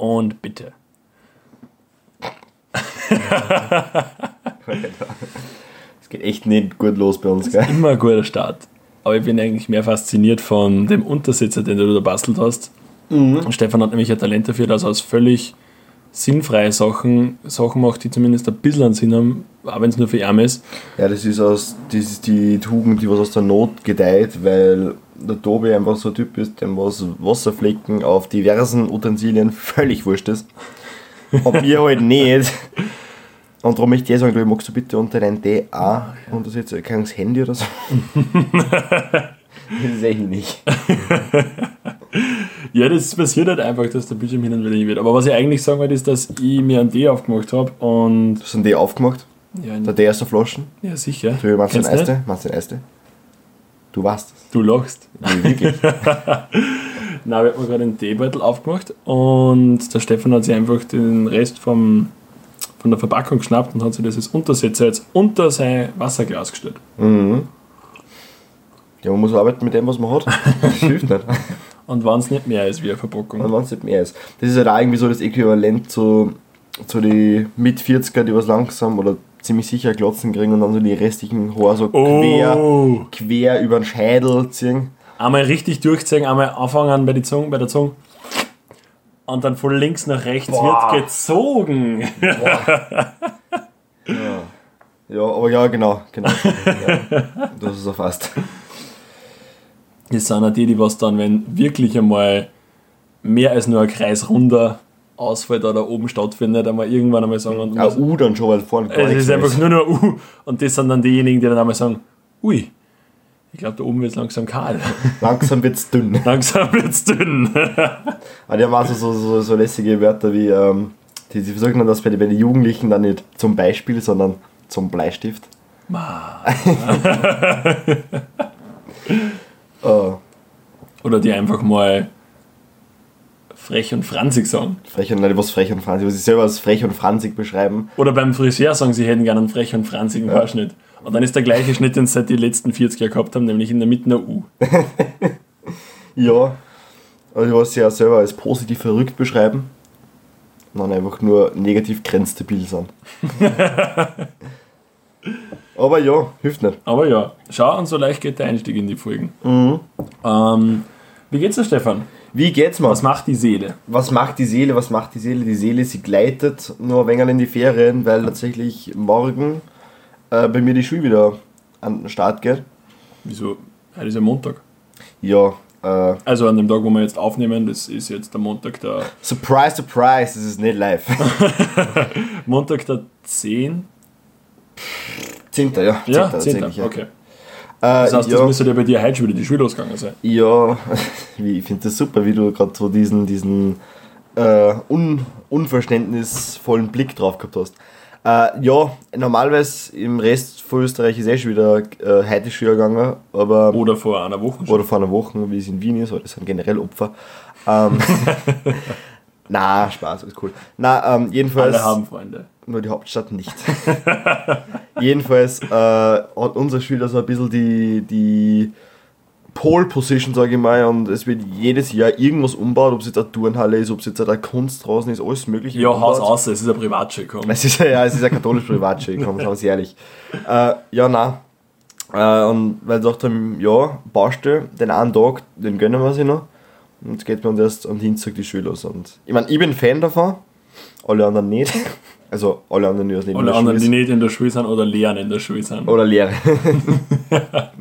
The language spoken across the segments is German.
Und bitte. Es geht echt nicht gut los bei uns, gell? Immer ein guter Start. Aber ich bin eigentlich mehr fasziniert von dem Untersitzer, den du da bastelt hast. Und Stefan hat nämlich ein Talent dafür, dass er aus völlig sinnfreie Sachen Sachen macht, die zumindest ein bisschen einen Sinn haben, auch wenn es nur für ihn ist. Ja, das ist, aus, das ist die Tugend, die was aus der Not gedeiht, weil der Tobi einfach so ein Typ ist, dem was Wasserflecken auf diversen Utensilien völlig wurscht ist. Hab ich halt nicht. Und darum möchte ich dir sagen, du magst du bitte unter dein DA untersetzen, kein Handy oder so. das ist echt nicht. Ja, das passiert halt einfach, dass der Bildschirm hin und wieder wird. Aber was ich eigentlich sagen wollte, ist, dass ich mir einen Tee aufgemacht habe und. Du hast einen D aufgemacht, Ja, der D aus der Flaschen. ja sicher. Du meinst den Kennst? Eiste? Meinst du den Eiste? Du weißt es. Du lachst. Nee, wirklich. Nein, wir haben gerade einen Teebeutel aufgemacht und der Stefan hat sich einfach den Rest vom, von der Verpackung geschnappt und hat sich dieses Untersetzer jetzt unter sein Wasserglas gestellt. mhm. Ja, man muss arbeiten mit dem, was man hat. Das hilft nicht. Und wenn es nicht mehr ist wie eine Verpackung. Und wenn es nicht mehr ist. Das ist halt auch irgendwie so das Äquivalent zu, zu die Mit-40er, die was langsam oder ziemlich sicher Glotzen kriegen und dann so die restlichen Haare so quer, Oh! quer über den Scheitel ziehen. Einmal richtig durchziehen, einmal anfangen bei, die Zunge, bei der Zunge. Und dann von links nach rechts Boah. wird gezogen. Ja, aber ja, genau. genau. ja, das ist erfasst. Das sind auch die, die was dann, wenn wirklich einmal mehr als nur ein Kreis Ausfall da, da oben stattfindet, einmal irgendwann einmal sagen, und Auch U dann schon, weil vorne gar es ist einfach nur noch uh, und das sind dann diejenigen, die dann einmal sagen, ui, ich glaube, da oben wird es langsam kahl. Langsam wird es dünn. langsam wird es dünn. Aber die haben auch so, so, so, lässige Wörter wie, ähm, die, sie versuchen dann das bei den, bei den Jugendlichen dann nicht zum Beispiel, sondern zum Bleistift. Ma. Äh, Oder die einfach mal frech und franzig sagen. frech und, nein, was frech und franzig, was sie selber als frech und franzig beschreiben. Oder beim Friseur sagen, sie hätten gerne einen frech und franzigen Haarschnitt. Und dann ist der gleiche Schnitt, den sie seit die letzten 40 Jahren gehabt haben, nämlich in der Mitte eine U. Ja, also was sie ja selber als positiv verrückt beschreiben. Dann einfach nur negativ grenzstabil sind. Aber ja, hilft nicht. Aber ja, schau, und so leicht geht der Einstieg in die Folgen. Mhm. Ähm, wie geht's dir, Stefan? Wie geht's mal? Was macht die Seele? Was macht die Seele? Was macht die Seele? Die Seele, sie gleitet nur ein wenig in die Ferien, weil tatsächlich morgen äh, bei mir die Schule wieder an den Start geht. Wieso? Heute ist ja Montag. Ja, äh, Also an dem Tag, wo wir jetzt aufnehmen, das ist jetzt der Montag der surprise, surprise, das ist nicht live. Montag der 10. 10. ja. 10. Ja, 10. tatsächlich, ja. Okay. Äh, Das heißt, ja. das müsste ja bei dir heute schon wieder die Schule losgegangen sein. Ja, wie- ich finde das super, wie du gerade so diesen, diesen äh, un, unverständnisvollen Blick drauf gehabt hast. Äh, ja, normalerweise im Rest von Österreich ist eh schon wieder äh, heute Schule gegangen, aber Oder vor einer Woche schon. oder vor einer Woche, wie es in Wien ist, weil das sind generell Opfer. Ähm, na, Spaß, ist cool. Na, ähm, jedenfalls Alle haben Freunde. nur die Hauptstadt nicht. Jedenfalls äh, hat unser Schüler so ein bisschen die, die Pole Position, sage ich mal, und es wird jedes Jahr irgendwas umbaut, ob es jetzt eine Turnhalle ist, ob es jetzt eine Kunst draußen ist, alles mögliche. Ja, umbaut. Haus aus, es ist ein Privatschule komm. Es ist ja, es ist ja katholisch Privatschule, komm, sagen wir ehrlich. Äh, ja, nein. Äh, und weil sie gesagt haben, ja, Baustelle, den einen Tag, den gönnen wir sich noch. Und jetzt geht uns erst am Dienstag die Schule los. Und ich meine, ich bin Fan davon, alle anderen nicht. Also alle anderen, die neben Alle der anderen, die Schule nicht in der Schule sind oder lernen in der Schule sind. sind. Oder Lehre.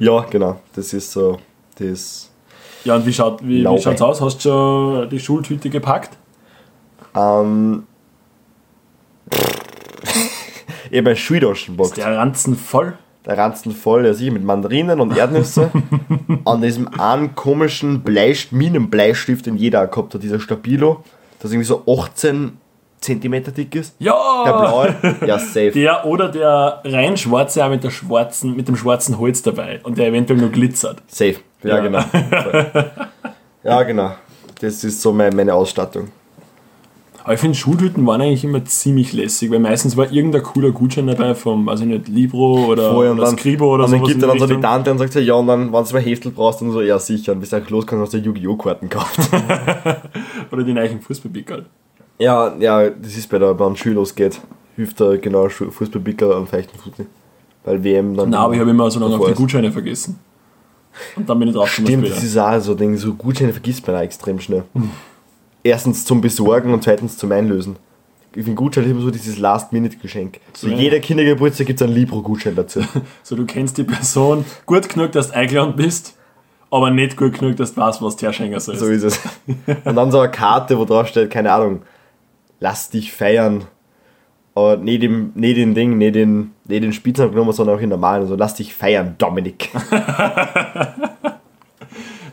ja, genau. Das ist so, das... Ja, und wie, schaut, wie, wie Laube. schaut's aus? Hast du schon die Schultüte gepackt? Ähm... ich habe Schultaschen gepackt. Der Ranzen voll? Der Ranzen voll, ja sicher, mit Mandarinen und Erdnüsse. an diesem einen komischen Bleist Minenbleistift, den jeder gehabt hat, dieser Stabilo, das irgendwie so 18 cm dick ist. Ja! Der blaue, ja safe. Der oder der rein schwarze auch mit, der schwarzen, mit dem schwarzen Holz dabei und der eventuell nur glitzert. Safe. Ja, Ja. genau. ja, genau. Das ist so meine, meine Ausstattung. Aber ich finde, Schulhütten waren eigentlich immer ziemlich lässig, weil meistens war irgendein cooler Gutschein dabei vom, weiß ich nicht, Libro oder, Voll, oder dann, Skribo oder und dann gibt er dann so die. Tante und sagt so, ja, und dann, wenn du mal Heftel brauchst, dann so, ja, sicher. Und bis du los kannst, hast du Yu-Gi-Oh! Karten gekauft. Oder die neuen Fußballpickel. Ja, ja, das ist bei der, beim Schül losgeht. Hilft da genau Fußballpicker am feichten Fußball. Weil WM dann. Nein, aber ich habe immer so lange auf die ist. Gutscheine vergessen. Und dann bin ich drauf Stimmt, das ist auch so ein Ding, so Gutscheine vergisst man auch extrem schnell. Erstens zum Besorgen und zweitens zum Einlösen. Ich finde Gutschein immer so dieses Last-Minute-Geschenk. So Ja. jeder Kindergeburtstag gibt es einen Libro-Gutschein dazu. So, du kennst die Person gut genug, dass du eingeladen bist, aber nicht gut genug, dass du weißt, was der Schenker soll. so ist es. Und dann so eine Karte, wo drauf steht, keine Ahnung, lass dich feiern. Aber nicht im, nicht in Ding, nicht in, nicht in Spitznamen genommen, sondern auch in normalen. Also lass dich feiern, Dominik.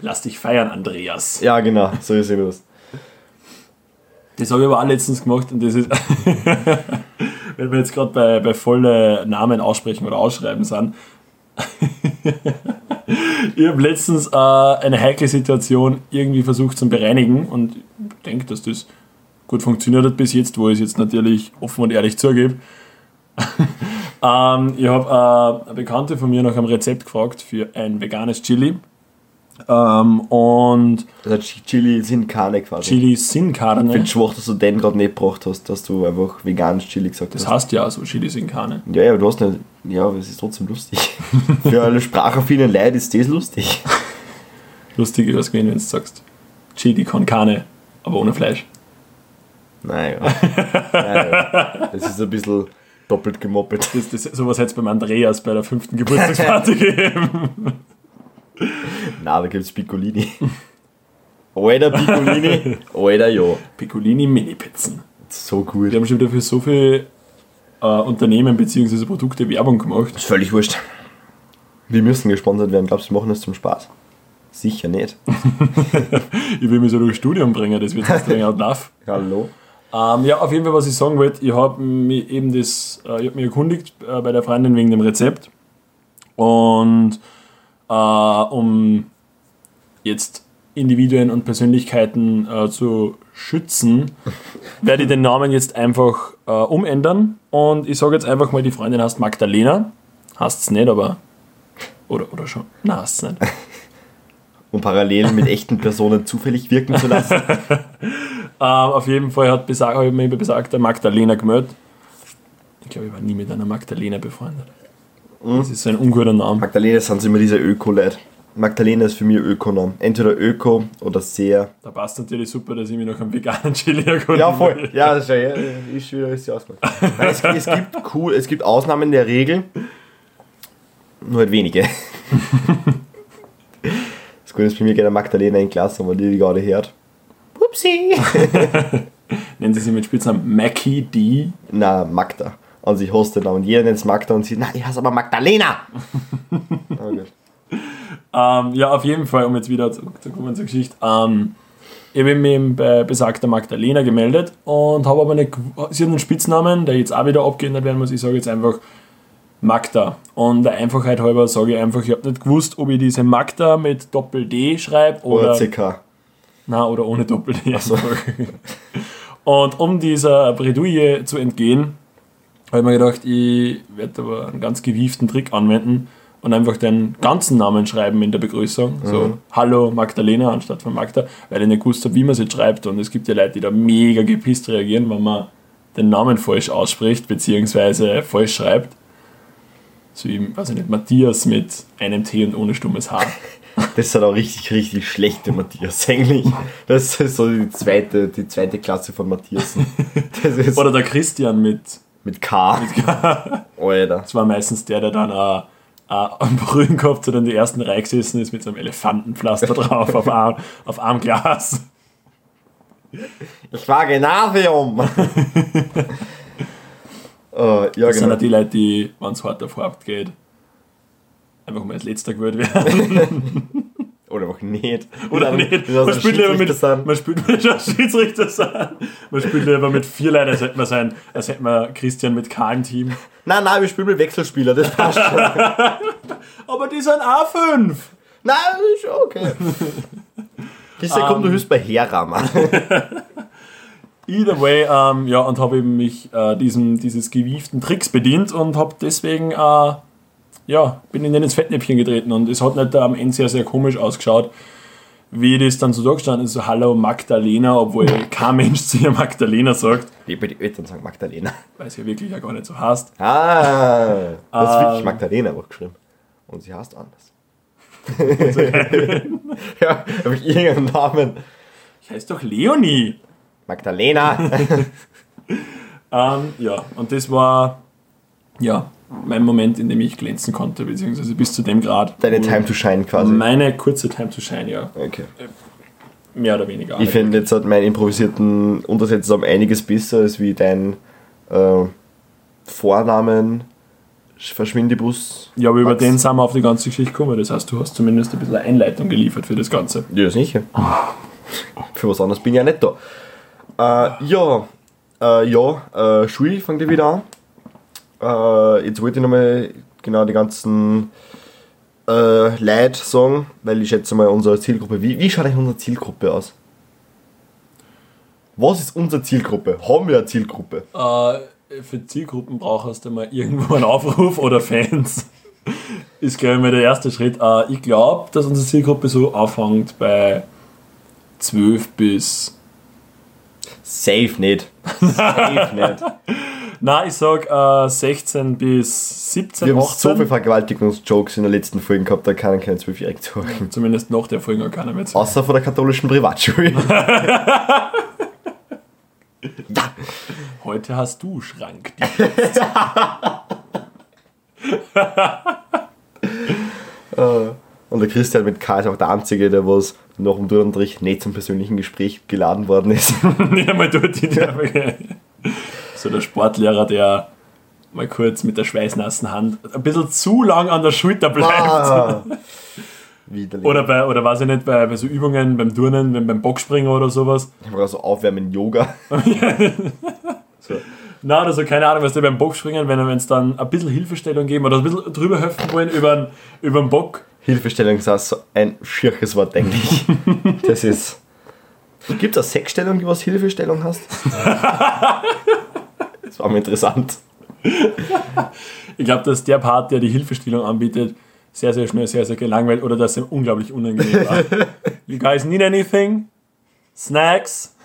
Lass dich feiern, Andreas. Ja, genau, so ist immer das. Das habe ich aber auch letztens gemacht und das ist, wenn wir jetzt gerade bei, bei volle Namen aussprechen oder ausschreiben sind. ich habe letztens äh, eine heikle Situation irgendwie versucht zu bereinigen und ich denke, dass das gut funktioniert hat bis jetzt, wo ich es jetzt natürlich offen und ehrlich zugebe. ähm, ich habe äh, eine Bekannte von mir nach einem Rezept gefragt für ein veganes Chili. Ähm, und Also Ch- Chili sind keine quasi. Chili sin Ich carne. finde schwach, dass du den gerade nicht gebracht hast, dass du einfach veganes Chili gesagt Das hast. heißt ja so, Chili sin carne. Ja, ja, du hast nicht. Ja, aber es ist trotzdem lustig. Für alle sprachaffinen Leute ist das lustig. Lustig wäre es gewesen, wenn du sagst Chili con carne, aber ohne Fleisch. Nein, ja. Nein, ja. Das ist ein bisschen doppelt gemoppelt. Das, das, sowas hätte es beim Andreas bei der fünften Geburtstagsparty gegeben. Na, da gibt's Piccolini. Oder Piccolini, oder ja. Piccolini Mini-Pizzen. So cool. Wir haben schon wieder für so viele äh, Unternehmen bzw. Produkte Werbung gemacht. ist völlig wurscht. Wir müssen gesponsert werden. Glaubst du, wir machen das zum Spaß? Sicher nicht. Ich will mich so durchs Studium bringen, das wird jetzt länger lauf. Hallo? Ähm, ja, auf jeden Fall, was ich sagen wollte, ich habe mich eben das, äh, ich habe mich erkundigt äh, bei der Freundin wegen dem Rezept. Und äh, um jetzt Individuen und Persönlichkeiten äh, zu schützen, werde ich den Namen jetzt einfach äh, umändern. Und ich sage jetzt einfach mal, die Freundin heißt Magdalena. Heißt es nicht, aber. Oder, oder schon. Nein, heißt es nicht. Um parallel mit echten Personen zufällig wirken zu lassen. Ähm, auf jeden Fall hat besag, habe ich mich bei besagter Magdalena gemeldet. Ich glaube, ich war nie mit einer Magdalena befreundet. Das ist so ein unguter Name. Magdalena sind immer diese Öko-Leute. Magdalena ist für mich Ökonom. Entweder Öko oder sehr. Da passt natürlich super, dass ich mich nach einem veganen Chili erkunde. Ja, voll. Ja, das ist, ja, ja, ist wieder ist ja ausgemacht. Nein, es, es, gibt cool, es gibt Ausnahmen der Regel, nur halt wenige. Das Gute ist bei mir gerne Magdalena in Klasse, aber die, die gerade hört. Upsi! Nennen sie sie mit Spitznamen Mackie D. Na, Magda. Und sie hasst den Namen. Jeder nennt es Magda und sie, na, ich heiße aber Magdalena! oh Gott. Ähm, ja, auf jeden Fall, um jetzt wieder zurückzukommen zur Geschichte. Ähm, ich habe mich bei besagter Magdalena gemeldet und habe aber nicht. Sie hat einen Spitznamen, der jetzt auch wieder abgeändert werden muss. Ich sage jetzt einfach Magda. Und der Einfachheit halber sage ich einfach, ich habe nicht gewusst, ob ich diese Magda mit Doppel-D schreibe Oder oder, CK. Na, oder ohne Doppel-D. einfach. Und um dieser Bredouille zu entgehen, habe ich mir gedacht, ich werde aber einen ganz gewieften Trick anwenden und einfach den ganzen Namen schreiben in der Begrüßung. So, hallo Magdalena anstatt von Magda, weil ich nicht gewusst habe, wie man es jetzt schreibt. Und es gibt ja Leute, die da mega gepisst reagieren, wenn man den Namen falsch ausspricht, beziehungsweise falsch schreibt. So wie, weiß ich nicht, Matthias mit einem T und ohne stummes H. Das sind auch richtig, richtig schlechte Matthias eigentlich. Das ist so die zweite, die zweite Klasse von Matthiasen. Oder der Christian mit, mit K. Alter. das war meistens der, der dann äh, äh, am Brühen gehabt hat und in der ersten Reihe gesessen ist mit so einem Elefantenpflaster drauf auf einem, auf einem Glas. Ich war Gymnasium. oh, ja, Das sind genau. auch die Leute, die, wenn es hart auf hart geht, einfach mal als letzter gewählt werden. Oder auch nicht. Oder nicht. dann Man spielt, lieber mit, man spielt mit Schiedsrichter sein. Man spielt lieber mit vier Leuten, als hätte man, sein, als hätte man Christian mit K im Team. Nein, nein, wir spielen mit Wechselspieler, das passt schon. Aber die sind A5. nein, ist okay. Christian, komm, du hilfst bei Herrammer. Either way, ähm, ja, und habe eben mich äh, diesem, dieses gewieften Tricks bedient und habe deswegen, äh, ja, bin in den ins Fettnäpfchen getreten und es hat nicht am Ende sehr, sehr komisch ausgeschaut, wie das dann so da gestanden ist, so Hallo Magdalena, obwohl kein Mensch zu ihr Magdalena sagt, Wie bei die Eltern sagen Magdalena. weil es ja wirklich ja gar nicht so heißt. Ah, das ist wirklich Ähm. Magdalena auch geschrieben. Und sie heißt anders. ja, habe ich irgendeinen Namen. Ich heiße doch Leonie. Magdalena. Ähm, ja, und das war ja mein Moment, in dem ich glänzen konnte, beziehungsweise bis zu dem Grad. Deine Time to Shine quasi. Meine kurze Time to Shine, ja. Okay. Mehr oder weniger. Ich finde jetzt hat meine improvisierten Untersätze um einiges besser als wie dein äh, Vornamen Verschwindibus. ja, aber über Max. den sind wir auf die ganze Geschichte gekommen. Das heißt, du hast zumindest ein bisschen eine Einleitung geliefert für das Ganze. Ja, sicher. Für was anderes bin ich ja nicht da. Äh, ja, äh, ja, äh, Schule fängt wieder an. Äh, jetzt wollte ich nochmal genau die ganzen äh, Leute sagen, weil ich schätze mal unsere Zielgruppe. Wie, wie schaut eigentlich unsere Zielgruppe aus? Was ist unsere Zielgruppe? Haben wir eine Zielgruppe? Äh, für Zielgruppen brauchst du mal irgendwo einen Aufruf oder Fans. Ist, glaube ich, mal der erste Schritt. Äh, ich glaube, dass unsere Zielgruppe so anfängt bei 12 bis. Safe nicht. Safe nicht. Nein, ich sag äh, 16 bis 17, Wir haben 18. so viele Vergewaltigungsjokes in der letzten Folge gehabt, da kann kein Zwölfjähriger zuhören. Zumindest nach der Folge noch keiner mehr zu. Außer von der katholischen Privatschule. ja. Heute hast du Schrank. Und der Christian mit K ist auch der Einzige, der was nach dem Turnunterricht nicht zum persönlichen Gespräch geladen worden ist. Nicht einmal dort der So der Sportlehrer, der mal kurz mit der schweißnassen Hand ein bisschen zu lang an der Schulter bleibt. Ah. Oder bei, oder weiß ich nicht, bei, bei so Übungen, beim Turnen, beim, beim Bockspringen oder sowas. Ich habe so Aufwärmen Yoga. so. Na, oder so, keine Ahnung, was du beim Bockspringen, wenn es dann ein bisschen Hilfestellung geben oder ein bisschen drüber helfen wollen über den, über den Bock. Hilfestellung ist auch so ein schierches Wort eigentlich. Das ist. Gibt es eine Sexstellung, die was Hilfestellung hast? Das war mir interessant. Ich glaube, dass der Part, der die Hilfestellung anbietet, sehr, sehr schnell, sehr, sehr gelangweilt oder dass er unglaublich unangenehm war. you guys need anything? Snacks?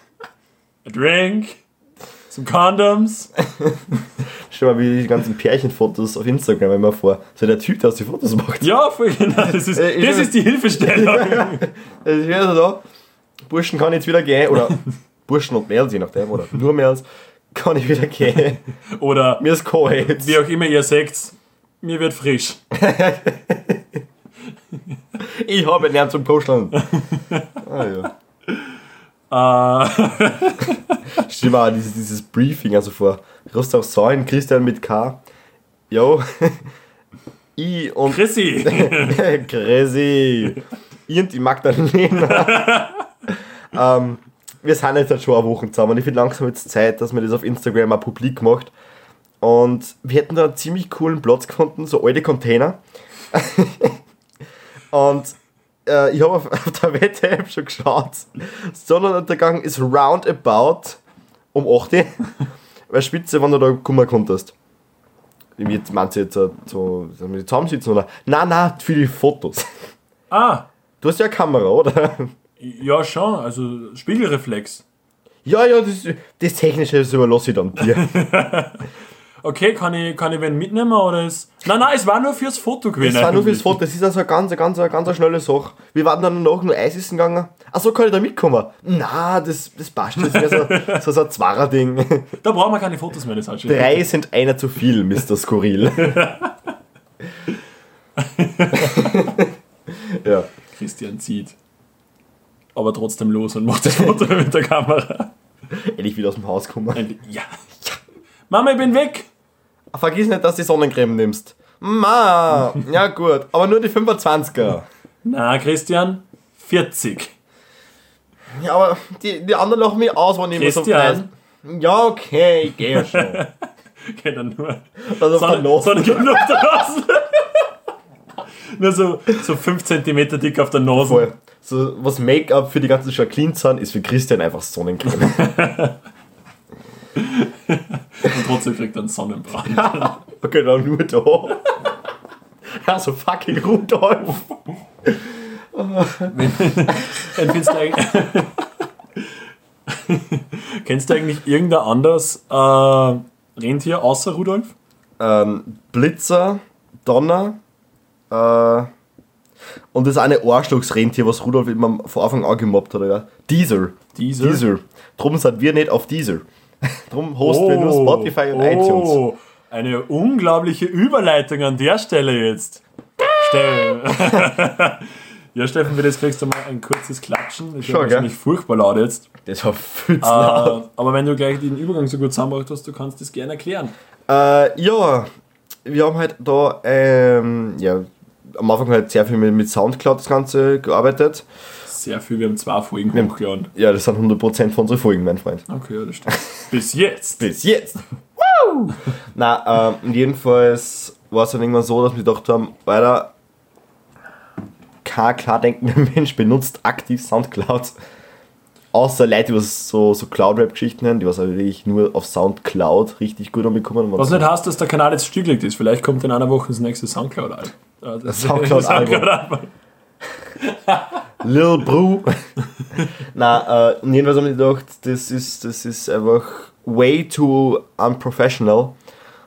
A drink? Some condoms? Schau mal, wie die ganzen Pärchenfotos auf Instagram immer vor. So der Typ, der aus die Fotos macht. Ja, voll genau. Das ist, Äh, das ist die Hilfestellung. Also ich wäre so da, Burschen kann jetzt wieder gehen, oder Burschen und Mädels, je nachdem, oder nur Mädels, kann ich wieder gehen. Oder Mir ist kalt wie auch immer ihr sagt, mir wird frisch. Ich habe einen zum Kuscheln. Ah ja. Äh, Stell dir mal dieses, dieses Briefing also vor. Rust auf Säulen, Christian mit K. Jo. ich und Chrissy. Crazy. Ich und die Magdalena. ähm, wir sind jetzt halt schon eine Woche zusammen. Ich finde langsam jetzt Zeit, dass man das auf Instagram auch publik macht. Und wir hätten da einen ziemlich coolen Platz gefunden, so alte Container. und äh, ich habe auf, auf der Wette-App schon geschaut. Sonnenuntergang ist roundabout um 8 Uhr. Weil Spitze, wenn du da kommen konntest. Wie jetzt meinst du jetzt äh, so, sollen wir zusammensitzen oder? Nein, nein, für die Fotos. Ah, Du hast ja eine Kamera, oder? ja schon, also Spiegelreflex. Ja, ja, das, das Technische das überlasse ich dann dir. Okay, kann ich, kann ich wen mitnehmen oder ist. Nein, nein, es war nur fürs Foto gewesen. Das war nur fürs. Foto, das ist also eine ganz, ganz, ganz eine schnelle Sache. Wir waren dann danach nur Eis essen gegangen. Achso, kann ich da mitkommen? Na, das, das passt. Das wäre so, so, so ein Zwarer-Ding. Da brauchen wir keine Fotos mehr, das hat schon. Drei sind einer zu viel, Mr. Skurril. ja. Christian zieht. Aber trotzdem los und macht das Foto mit der Kamera. Endlich wieder aus dem Haus kommen. Und ja. Mama, ich bin weg! Vergiss nicht, dass du Sonnencreme nimmst. Ma, ja gut, aber nur die 25er. Na, Christian, 40. Ja, aber die, die anderen lachen mich aus, wenn ich immer so Christian. weiß. Ja, okay, ich gehe ja schon. Okay, dann nur. Also Sonne, verlassen. Sonne geht auf der Nase. nur so, so 5 cm dick auf der Nase. Voll. So, was Make-up für die ganzen Jacqueline sind, ist für Christian einfach Sonnencreme. Flugzeug kriegt einen Sonnenbrand. Okay, dann nur da. Also fucking Rudolf. Wenn, findest du eigentlich, Kennst du eigentlich irgendein anderes äh, Rentier außer Rudolf? Ähm, Blitzer, Donner äh, und das eine Arschlochsrentier, was Rudolf immer von Anfang an gemobbt hat. Oder? Diesel. Diesel? Diesel. Drum sind wir nicht auf Diesel. Drum hosten wir nur Spotify und iTunes. Oh, eine unglaubliche Überleitung an der Stelle jetzt. Steffen. ja, Steffen, für das kriegst du mal ein kurzes Klatschen. Ist Schon, ja wahrscheinlich furchtbar laut jetzt. Das war viel zu Äh, laut. aber wenn du gleich den Übergang so gut zusammengebracht hast, du kannst das gerne erklären. Äh, ja, wir haben halt da, ähm, ja, am Anfang halt sehr viel mit, mit Soundcloud das Ganze gearbeitet. Sehr viel, wir haben zwei Folgen haben- hochgeladen. Ja, das sind 100% von unseren Folgen, mein Freund. Okay, ja, das stimmt. Bis jetzt. Bis jetzt. Woo! Na, ähm, jedenfalls war es dann irgendwann so, dass wir gedacht haben, Alter, kein klar denkender Mensch benutzt aktiv Soundcloud. Außer Leute, die was so, so Cloud-Rap-Geschichten haben, die was wirklich nur auf Soundcloud richtig gut anbekommen. Was nicht heißt, dass der Kanal jetzt stillgelegt ist. Vielleicht kommt in einer Woche das nächste Soundcloud-Album. Äh, das Soundcloud-Album. Soundcloud-Album. Lil Bru. Na, äh, jedenfalls haben wir gedacht, das ist, das ist einfach way too unprofessional.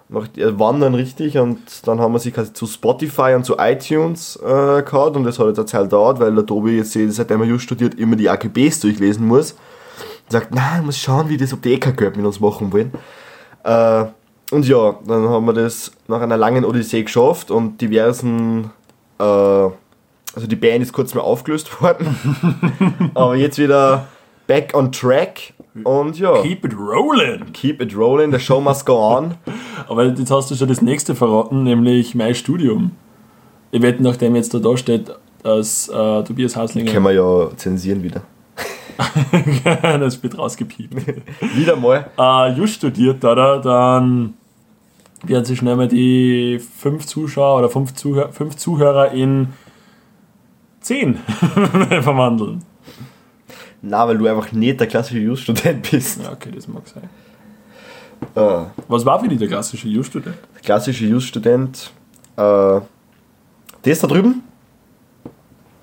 Macht ihr Wandern richtig und dann haben wir sie quasi zu Spotify und zu iTunes äh, gehabt und das hat jetzt eine Zeit gedauert, weil der Tobi jetzt eh, seitdem er just studiert immer die AGBs durchlesen muss. Und sagt, nein, ich muss schauen, wie das, ob die EK mit uns machen wollen. Äh, und ja, dann haben wir das nach einer langen Odyssee geschafft und diversen äh, also die Band ist kurz mal aufgelöst worden. Aber jetzt wieder back on track. Und ja, keep, Keep it rolling. it rolling, the show must go on. Aber jetzt hast du schon das nächste verraten, nämlich mein Studium. Ich wette, nachdem jetzt da, da steht, dass äh, Tobias Haslinger. Können wir ja zensieren wieder. das wird rausgepiept. Wieder mal. äh, Just studiert, oder? Dann werden sich schnell mal die fünf Zuschauer oder fünf, Zuhör fünf Zuhörer in zehn verwandeln. Na, weil du einfach nicht der klassische Just-Student bist. Ja, okay, das mag sein. Äh, Was war für dich der klassische Just-Student? der klassische Just-Student. Äh, das da drüben,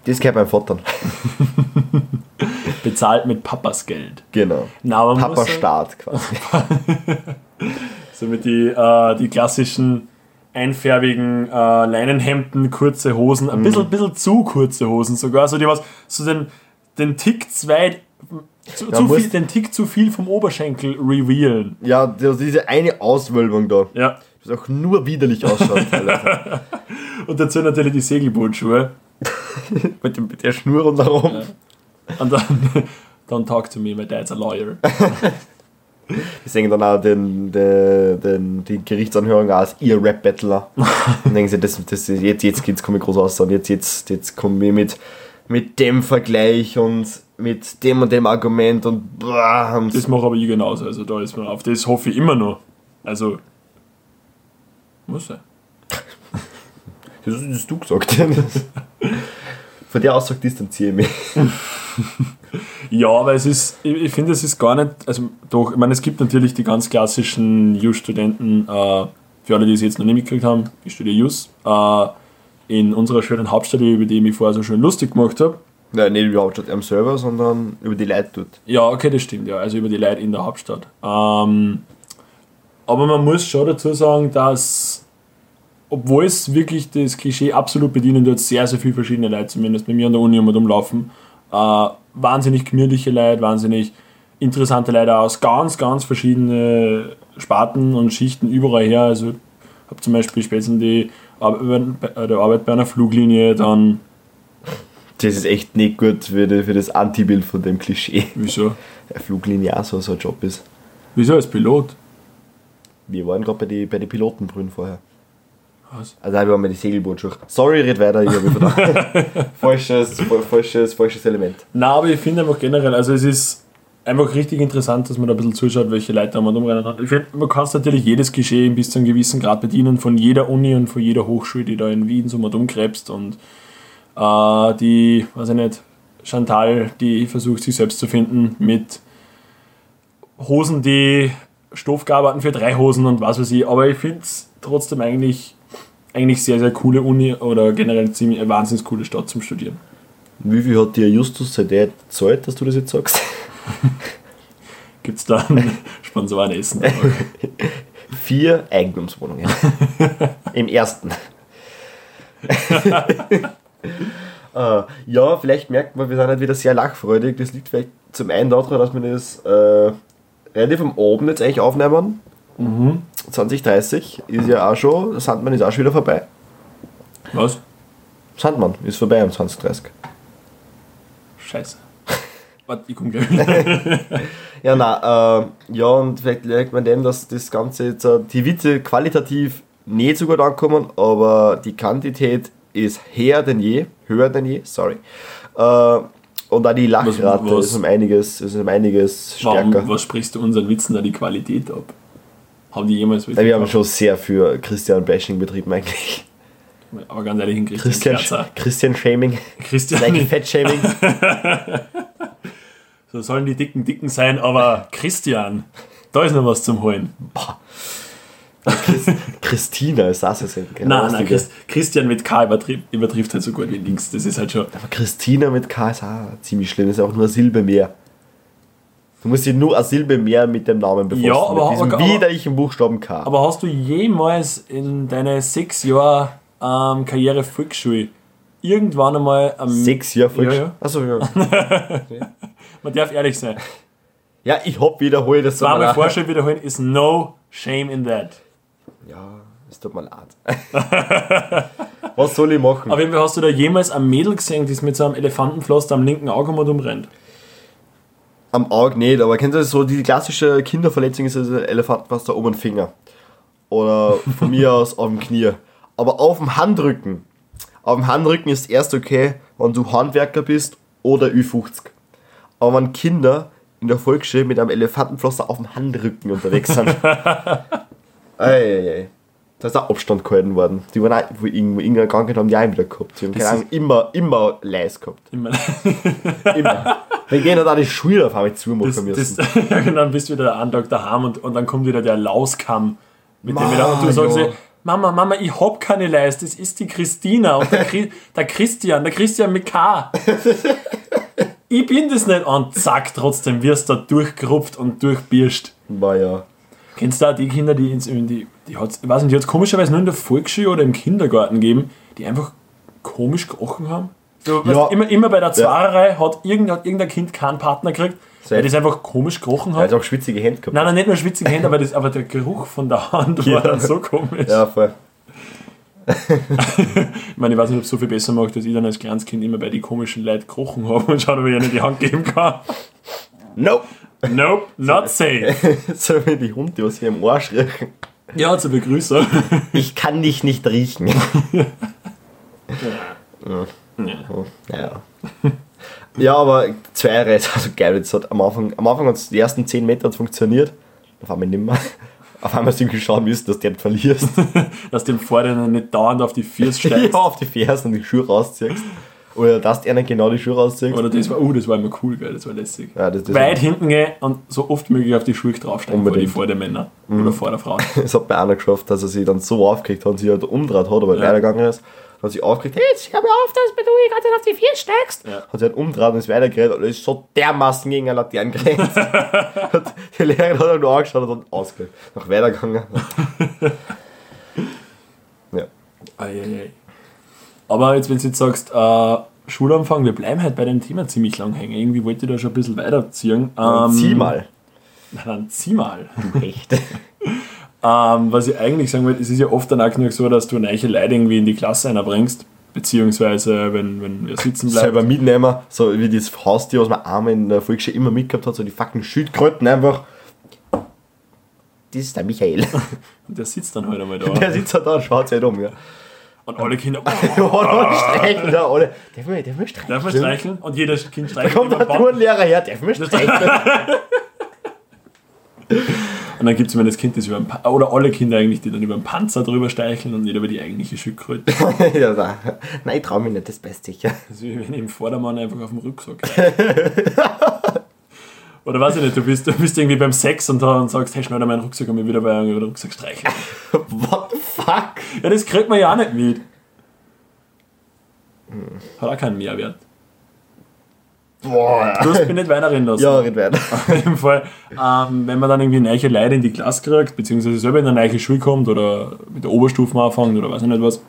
das gehört meinem Vater. Bezahlt mit Papas Geld. Genau. Na, aber man Papa sagen, Staat quasi. So mit die, äh, die klassischen einfärbigen äh, Leinenhemden, kurze Hosen, ein bisschen, bisschen zu kurze Hosen sogar, so die was, so den, den Tick zu weit, zu, zu viel, den Tick zu viel vom Oberschenkel revealen. Ja, die- diese eine Auswölbung da, Ja. das auch nur widerlich ausschaut. Und dazu natürlich die Segelbootschuhe. mit, dem, mit der Schnur rundherum. Und dann, don't talk to me, my dad's a lawyer. Die singen dann auch den, den, den, die Gerichtsanhörung als ihr Rap-Battler. und denken sie, das, das, jetzt, jetzt geht's, komme ich groß aus und jetzt, jetzt, jetzt kommen wir mit, mit dem Vergleich und mit dem und dem Argument und, boah, und Das mache aber ich genauso. Also da ist man auf das hoffe ich immer noch. Also muss er. das hast du gesagt. Von der Aussage distanziere ich mich. Ja, aber es ist, ich, ich finde, es ist gar nicht, also doch, ich meine, es gibt natürlich die ganz klassischen JUS-Studenten, äh, für alle, die es jetzt noch nicht mitgekriegt haben, ich studiere JUS, äh, in unserer schönen Hauptstadt, über die ich mich vorher so schön lustig gemacht habe. Nein, nicht über die Hauptstadt am Server, sondern über die Leute dort. Ja, okay, das stimmt, ja, also über die Leute in der Hauptstadt. Ähm, aber man muss schon dazu sagen, dass, obwohl es wirklich das Klischee absolut bedienen dort sehr, sehr viele verschiedene Leute, zumindest bei mir an der Uni immer rumlaufen, äh, wahnsinnig gemütliche Leute, wahnsinnig interessante Leute aus ganz, ganz verschiedene Sparten und Schichten überall her. Also ich habe zum Beispiel spätestens die Arbeit, bei- der Arbeit bei einer Fluglinie, dann, Das ist echt nicht gut für, die, für das Antibild von dem Klischee. wieso? Der Fluglinie auch so, so ein Job ist. Wieso als Pilot? Wir waren gerade bei den bei die Pilotenbrühen vorher. Was? Also wir waren bei die Segelbootschuhe. Sorry, red weiter, ich habe verdammt. falsches, falsches, falsches Element. Na, aber ich finde einfach generell, also es ist einfach richtig interessant, dass man da ein bisschen zuschaut, welche Leute man umrennen hat. Ich finde, man kann natürlich jedes Klischee bis zu einem gewissen Grad bedienen, von jeder Uni und von jeder Hochschule, die da in Wien so mal umkrebst und äh, die, weiß ich nicht, Chantal, die versucht sich selbst zu finden mit Hosen, die Stoffgaben für drei Hosen und was weiß ich. Aber ich finde es trotzdem eigentlich, eigentlich sehr, sehr coole Uni oder generell ziemlich eine wahnsinnig coole Stadt zum Studieren. Wie viel hat dir Justus seit der Zeit, dass du das jetzt sagst? Gibt es da ein Sponsorenessen? Vier Eigentumswohnungen. Im ersten. äh, ja, vielleicht merkt man, wir sind halt wieder sehr lachfreudig. Das liegt vielleicht zum einen daran, dass wir das äh, relativ am Abend jetzt eigentlich aufnehmen. Mhm. 2030 ist ja auch schon, Sandmann ist auch schon wieder vorbei. Was? Sandmann ist vorbei um 2030. Scheiße. Warte, ich komme gleich. Ja, na, äh, ja, und vielleicht merkt man dem, dass das Ganze jetzt, äh, die Witze qualitativ nicht so gut ankommen, aber die Quantität ist höher denn je, höher denn je, sorry. Äh, und auch die Lachrate Was- was- ist um einiges, ist um einiges Warum, stärker. was sprichst du unseren Witzen da die Qualität ab? Haben die jemals Ja, wir haben schon sehr für Christian Bashing betrieben eigentlich. Aber ganz ehrlich, Christian, Christian, Kerzer. Christian Shaming, Christian, like Fett Shaming. so sollen die Dicken Dicken sein, aber Christian, da ist noch was zum Holen. Christina ist das jetzt genau Nein, nein. Christ, Christian mit K übertrifft, übertrifft halt so gut wie links. Das ist halt schon. Aber Christina mit K ist auch ziemlich schlimm, das ist auch nur Silbe mehr. Du musst dich nur eine Silbe mehr mit dem Namen befassen. Ja, aber- mit diesem aber- widerlichen Buchstaben K. Aber hast du jemals in deine sechs Jahre ähm, Karriere Volksschule irgendwann einmal am. Sechs Jahre falsch. Ja, ja. Achso, ja. Man darf ehrlich sein. ja, ich hab wiederholt das. Zweimal. Vorschrift wiederholen is no shame in that. Ja, es tut mir leid. Was soll ich machen? Aber irgendwie hast du da jemals ein Mädel gesehen, das mit so einem Elefantenpflaster am linken Auge mal rumrennt? Am Auge nicht, aber kennst du so die klassische Kinderverletzung ist also Elefantenpflaster oben am Finger. Oder von mir aus auf dem Knie. Aber auf dem Handrücken. Auf dem Handrücken ist erst okay, wenn du Handwerker bist oder Ü50. Aber wenn Kinder in der Volksschule mit einem Elefantenpflaster auf dem Handrücken unterwegs sind. Eieiei. Da ist auch Abstand gehalten worden. Die waren auch, wo irgendwo irgendeine Krankheit haben die auch wieder gehabt. Die haben keine Ahnung, immer, immer Leis gehabt. Immer- Immer. Wir gehen halt auch die Schuhe auf einmal zumachen Das, müssen. das, ja, genau, dann bist du wieder einen Tag daheim und, und dann kommt wieder der Lauskamm. Mit dem Ma, wieder, und du sagst ja. Mama, Mama, ich hab keine Leist, das ist die Christina und der, Chri der Christian, der Christian mit K. ich bin das nicht und zack, trotzdem wirst du da durchgerupft und durchbirscht. War ja. Kennst du auch die Kinder, die ins, in die, die hat's, ich weiß nicht, die hat es komischerweise nur in der Volksschule oder im Kindergarten gegeben, die einfach komisch gerochen haben? So, Ja. weißt, immer, immer bei der Zweierei hat, irgend, hat irgendein Kind keinen Partner gekriegt, weil Selbst. das einfach komisch gerochen Er hat. hat auch schwitzige Hände gehabt. Nein, nein, nicht nur schwitzige Hände, aber, das, aber der Geruch von der Hand Ja. war dann so komisch. Ja, voll. Ich meine, ich weiß nicht, ob es so viel besser macht, dass ich dann als kleines Kind immer bei den komischen Leuten gerochen habe und schauen, ob ich ihnen die Hand geben kann. Nope. Nope, not safe. so wie die Hunde, was hier im Arsch riechen. Ja, zur Begrüßung. Ich kann dich nicht riechen. Ja. Ja. Ja, aber zwei Reise, also geil, das hat am Anfang, am Anfang hat es die ersten 10 Meter funktioniert, auf einmal nicht mehr. Auf einmal hast du schauen müssen, dass du den verlierst. Dass du dem Vorderner nicht dauernd auf die Füße steigst. ja, auf die Fersen und die Schuhe rausziehst. Oder dass du ihnen genau die Schuhe rausziehst. Oder das war, uh, das war immer cool, gell, das war lässig. Ja, das, das, Weit hinten gehen und so oft möglich auf die Schuhe draufsteigen vor die Unbedingt. Vordermänner Mhm. oder Vorderfrauen. Das hat bei einer geschafft, dass er sich dann so aufgeregt hat und sich halt umdreht hat, aber Ja. weitergegangen ist. Hat sich aufgeregt, hey, jetzt hör mir auf, dass du die ganze Zeit auf die vier steigst. Ja. Hat sich halt umdreht und ist weitergeredet und ist so dermaßen gegen eine Laterne gerannt. Die Lehrerin hat ihn nur angeschaut und dann ausgelegt. Noch weitergegangen. ja. Eieiei. Aber jetzt, wenn du jetzt sagst, äh, Schulanfang, wir bleiben halt bei dem Thema ziemlich lang hängen. Irgendwie wollte ich da schon ein bisschen weiterziehen. Ähm, zieh mal. Na, dann zieh mal. Echt. Ähm, was ich eigentlich sagen wollte, es ist ja oft dann auch so, dass du neue Leute irgendwie in die Klasse einbringst, beziehungsweise wenn, wenn er sitzen bleibt. Selber mitnehmen, so wie das Haustier, was man einmal in der Volksschule immer mitgehabt hat, so die fucking Schildkröten einfach. Das ist der Michael. Und der sitzt dann halt einmal Der da. sitzt halt da und schaut sich halt um. Ja. Und alle Kinder, Ja, und streicheln da alle. Darf man, darf man streicheln? darf man streicheln? Und jeder Kind Da streichelt kommt über der. Turnlehrer her, darf man streicheln? Und dann gibt es immer das Kind, das über Pa- oder alle Kinder eigentlich, die dann über den Panzer drüber streicheln und nicht über die eigentliche Schildkröte. ja, da. Nein, ich trau mich nicht, das beste sicher. Das ist wie wenn ich im Vordermann einfach auf dem Rucksack. Oder weiß ich nicht, du bist, du bist irgendwie beim Sex und, da, und sagst, hey, schnell meinen Rucksack und mir wieder bei einem Rucksack streichen. What the fuck? Ja, das kriegt man ja auch nicht mit. Hat auch keinen Mehrwert. Boah. Du hast mich nicht weinen lassen. Ja, red weiter. Auf jeden Fall, ähm, wenn man dann irgendwie neue Leute in die Klasse kriegt, beziehungsweise selber in eine neue Schule kommt oder mit der Oberstufe anfängt oder weiß ich nicht was,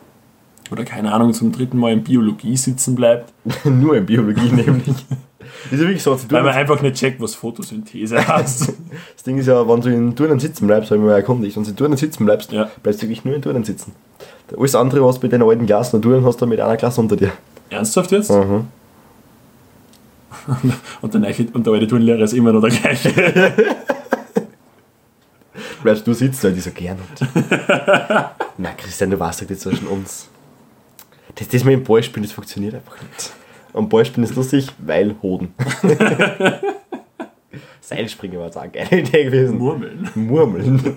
oder keine Ahnung, zum dritten Mal in Biologie sitzen bleibt, Nur in Biologie nämlich. Das ist ja wirklich so, weil man einfach nicht checkt, was Photosynthese heißt. Das Ding ist ja, wenn du in Turnen sitzen bleibst, habe ich mir erkundigt, wenn du in Turnen sitzen bleibst, Ja. bleibst du wirklich nur in Turnen sitzen. Alles andere, was mit deiner alten Klasse und Turnen hast, du mit einer Klasse unter dir. Ernsthaft jetzt? Mhm. Und der, neue, und der alte Turnlehrer ist immer noch der gleiche. Bleibst du sitzen, weil die so gern. Na, Christian, du weißt doch jetzt schon uns. Das, das mit dem Ballspielen, das funktioniert einfach nicht. Und Ballspielen ist lustig, weil Hoden. Seilspringen war jetzt auch eine geile Idee gewesen. Murmeln. Murmeln.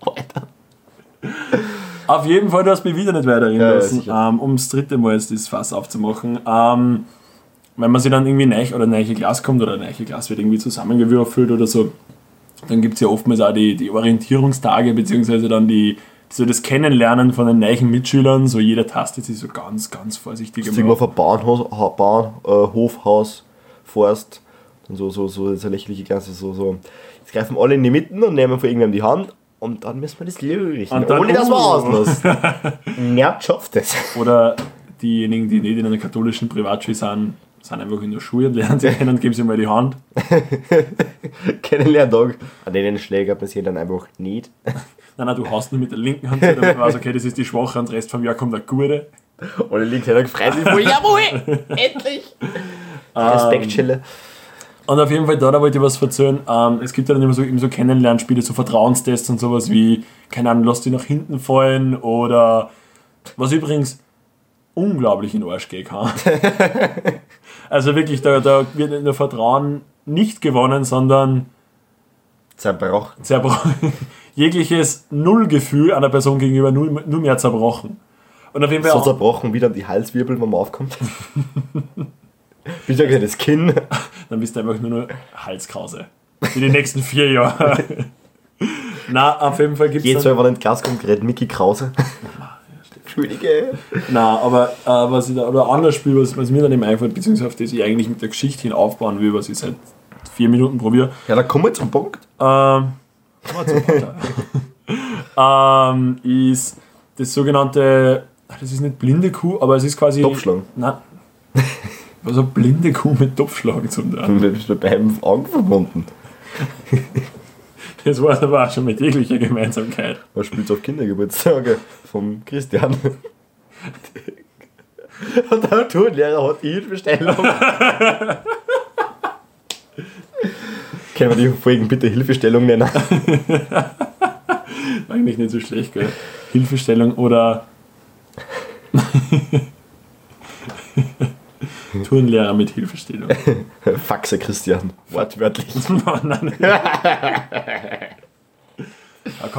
Alter. Auf jeden Fall, du hast mich wieder nicht weiterreden Ja, ja, lassen, sicher. ähm, um das dritte Mal jetzt das Fass aufzumachen. Ähm, wenn man sich dann irgendwie neu oder neue Glas kommt oder neue Glas wird irgendwie zusammengewürfelt oder so, dann gibt es ja oftmals auch die, die Orientierungstage, beziehungsweise dann die, so das Kennenlernen von den neuen Mitschülern, so jeder tastet sich so ganz, ganz vorsichtig Das irgendwo auf Bahnhof, Bahnhof, Haus, Forst, und so, so, so, so lächerliche Klasse, so, so. Jetzt greifen alle in die Mitten und nehmen von irgendwem die Hand und dann müssen wir das lösen, Und dann- ohne dass wir uh. auslassen. Nervt schafft das. Oder diejenigen, die nicht in einer katholischen Privatschule sind, sind einfach in der Schule und lernen sich kennen und geben sich mal die Hand. Kennenlerntag. An denen Schläger passieren dann einfach nicht. Nein, nein, du haust nur mit der linken Hand, damit man weiß, okay, das ist die schwache und der Rest vom Jahr kommt der gute. Und links hat er gefreut sich voll, jawohl, endlich. Respektschelle. Und auf jeden Fall, da, da wollte ich was erzählen. Ähm, es gibt ja dann immer so, eben so Kennenlernspiele, so Vertrauenstests und sowas wie, keine Ahnung, lass dich nach hinten fallen oder was übrigens unglaublich in den Arsch gehen kann. also wirklich, da, da wird nicht nur Vertrauen nicht gewonnen, sondern Zerbrochen. zerbrochen. Jegliches Nullgefühl einer Person gegenüber nur, nur mehr zerbrochen. Und auf jeden Fall So auch, zerbrochen wie dann die Halswirbel, wenn man aufkommt. Bitte gesagt, das Kinn. dann bist du einfach nur Halskrause. Für die nächsten vier Jahre. Na, auf jeden Fall gibt es. Jedes Mal, wenn in die Klasse kommt, gerät Mickey Krause. Entschuldige. Na, aber äh, was ich da, oder ein anderes Spiel, was, was mir dann eben einfällt, beziehungsweise auf das ich eigentlich mit der Geschichte hin aufbauen will, was ich seit vier Minuten probiere, Ja, dann kommen wir zum Punkt. ähm, ähm, ist das sogenannte, das ist nicht blinde Kuh, aber es ist quasi. Topfschlagen. Nein. Also blinde Kuh mit Topfschlagen zum tun. Und wir bist beim Augen verbunden. Das war aber auch schon mit jeglicher Gemeinsamkeit. Man spielt auf Kindergeburtstage vom Christian. Und der Turnlehrer hat die Hilfestellung. Können wir die Folgen bitte Hilfestellung nennen? Eigentlich nicht so schlecht, gell? Hilfestellung oder Turnlehrer mit Hilfestellung. Faxe Christian. Wortwörtlich. Oh nein.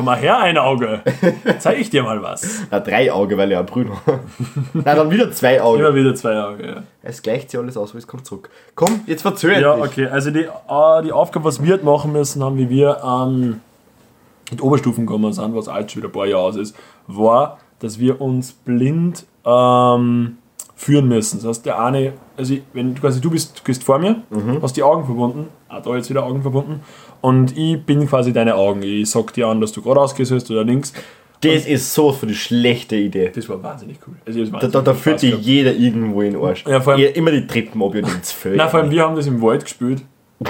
Komm mal her, ein Auge. Zeig ich dir mal was. Ja, drei Auge, weil ein Brüder Na, dann wieder zwei Augen. Immer wieder zwei Auge. Ja, Es gleicht sich alles aus, aber es kommt zurück. Komm, jetzt verzögert ja dich. okay. Also die, äh, die Aufgabe, was wir machen müssen, haben, wie wir ähm, mit Oberstufen gekommen sind, was alt schon wieder ein paar Jahre aus ist, war, dass wir uns blind ähm, führen müssen. Das heißt, der eine, also ich- wenn quasi du bist, du gehst vor mir, hast die Augen verbunden, auch da jetzt wieder Augen verbunden, und ich bin quasi deine Augen. Ich sag dir an, dass du geradeaus gehst oder links. Das ist so für die schlechte Idee. Das war wahnsinnig cool. Also, Da, wahnsinnig da, da viel führt gehabt. jeder irgendwo in den Arsch. Ja, vor allem- immer die Treppen ab und ins Feld. Nein, vor allem wir haben das im Wald gespielt. Das